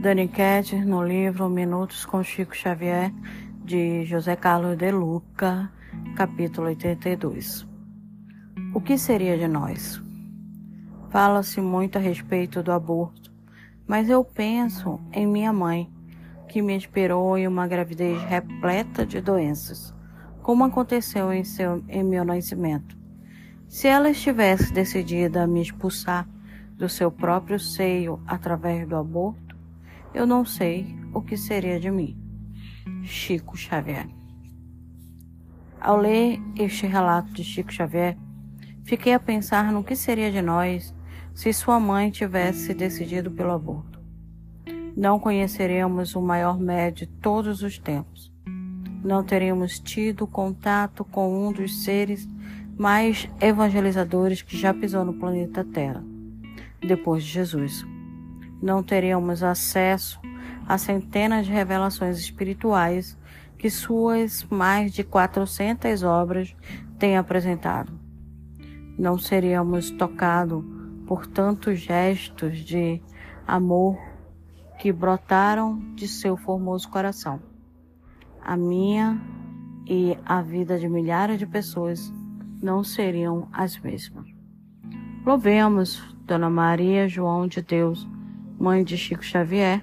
Dani Ketter, no livro Minutos com Chico Xavier, de José Carlos de Luca, capítulo 82. O que seria de nós? Fala-se muito a respeito do aborto, mas eu penso em minha mãe, que me esperou em uma gravidez repleta de doenças, como aconteceu em, seu, em meu nascimento. Se ela estivesse decidida a me expulsar do seu próprio seio através do aborto, eu não sei o que seria de mim. Chico Xavier. Ao ler este relato de Chico Xavier, fiquei a pensar no que seria de nós se sua mãe tivesse decidido pelo aborto. Não conheceríamos o maior médio de todos os tempos. Não teríamos tido contato com um dos seres mais evangelizadores que já pisou no planeta Terra, depois de Jesus não teríamos acesso a centenas de revelações espirituais que suas mais de 400 obras têm apresentado. Não seríamos tocados por tantos gestos de amor que brotaram de seu formoso coração. A minha e a vida de milhares de pessoas não seriam as mesmas. Louvemos Dona Maria João de Deus mãe de Chico Xavier,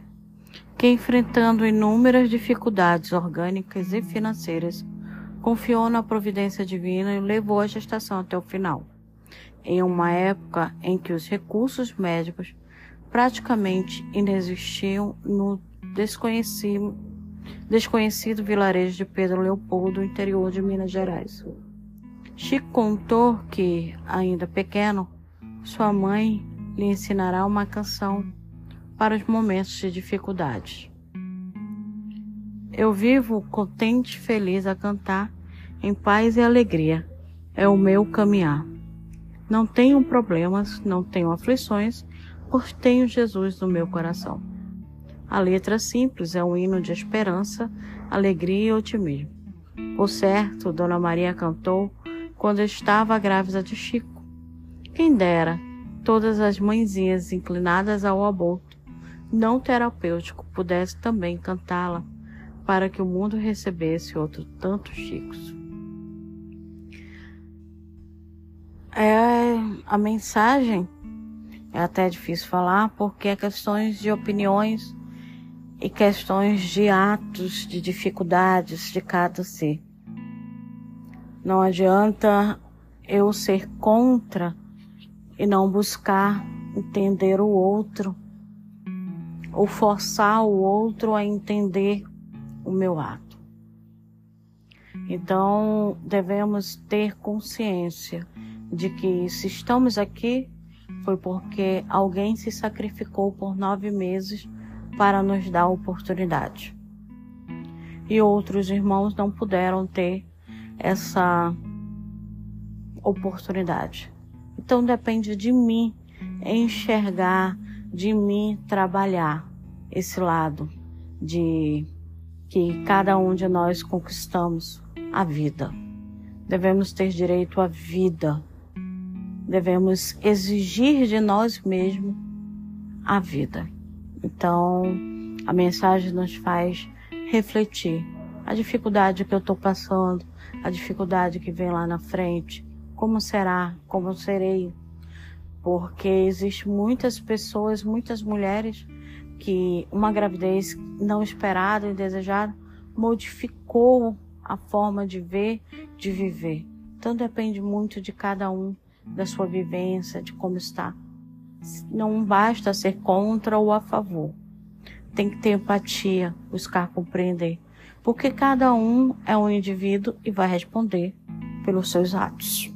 que enfrentando inúmeras dificuldades orgânicas e financeiras, confiou na providência divina e levou a gestação até o final. Em uma época em que os recursos médicos praticamente inexistiam no desconhecido, desconhecido vilarejo de Pedro Leopoldo, interior de Minas Gerais. Chico contou que, ainda pequeno, sua mãe lhe ensinará uma canção para os momentos de dificuldade. Eu vivo contente e feliz a cantar, em paz e alegria. É o meu caminhar. Não tenho problemas, não tenho aflições, pois tenho Jesus no meu coração. A letra simples é um hino de esperança, alegria e otimismo. Por certo, Dona Maria cantou quando estava grávida de Chico. Quem dera todas as mãezinhas inclinadas ao aborto não terapêutico pudesse também cantá-la para que o mundo recebesse outro tantos chicos. É, a mensagem é até difícil falar porque é questões de opiniões e questões de atos, de dificuldades de cada ser. Não adianta eu ser contra e não buscar entender o outro ou forçar o outro a entender o meu ato. Então, devemos ter consciência de que se estamos aqui foi porque alguém se sacrificou por nove meses para nos dar a oportunidade. E outros irmãos não puderam ter essa oportunidade. Então depende de mim enxergar, de mim trabalhar esse lado de que cada um de nós conquistamos a vida. Devemos ter direito à vida. Devemos exigir de nós mesmos a vida. Então, a mensagem nos faz refletir a dificuldade que eu estou passando, a dificuldade que vem lá na frente, como será, como serei, porque existe muitas pessoas, muitas mulheres que uma gravidez não esperada e desejada modificou a forma de ver, de viver. Então depende muito de cada um, da sua vivência, de como está. Não basta ser contra ou a favor. Tem que ter empatia, buscar compreender. Porque cada um é um indivíduo e vai responder pelos seus atos.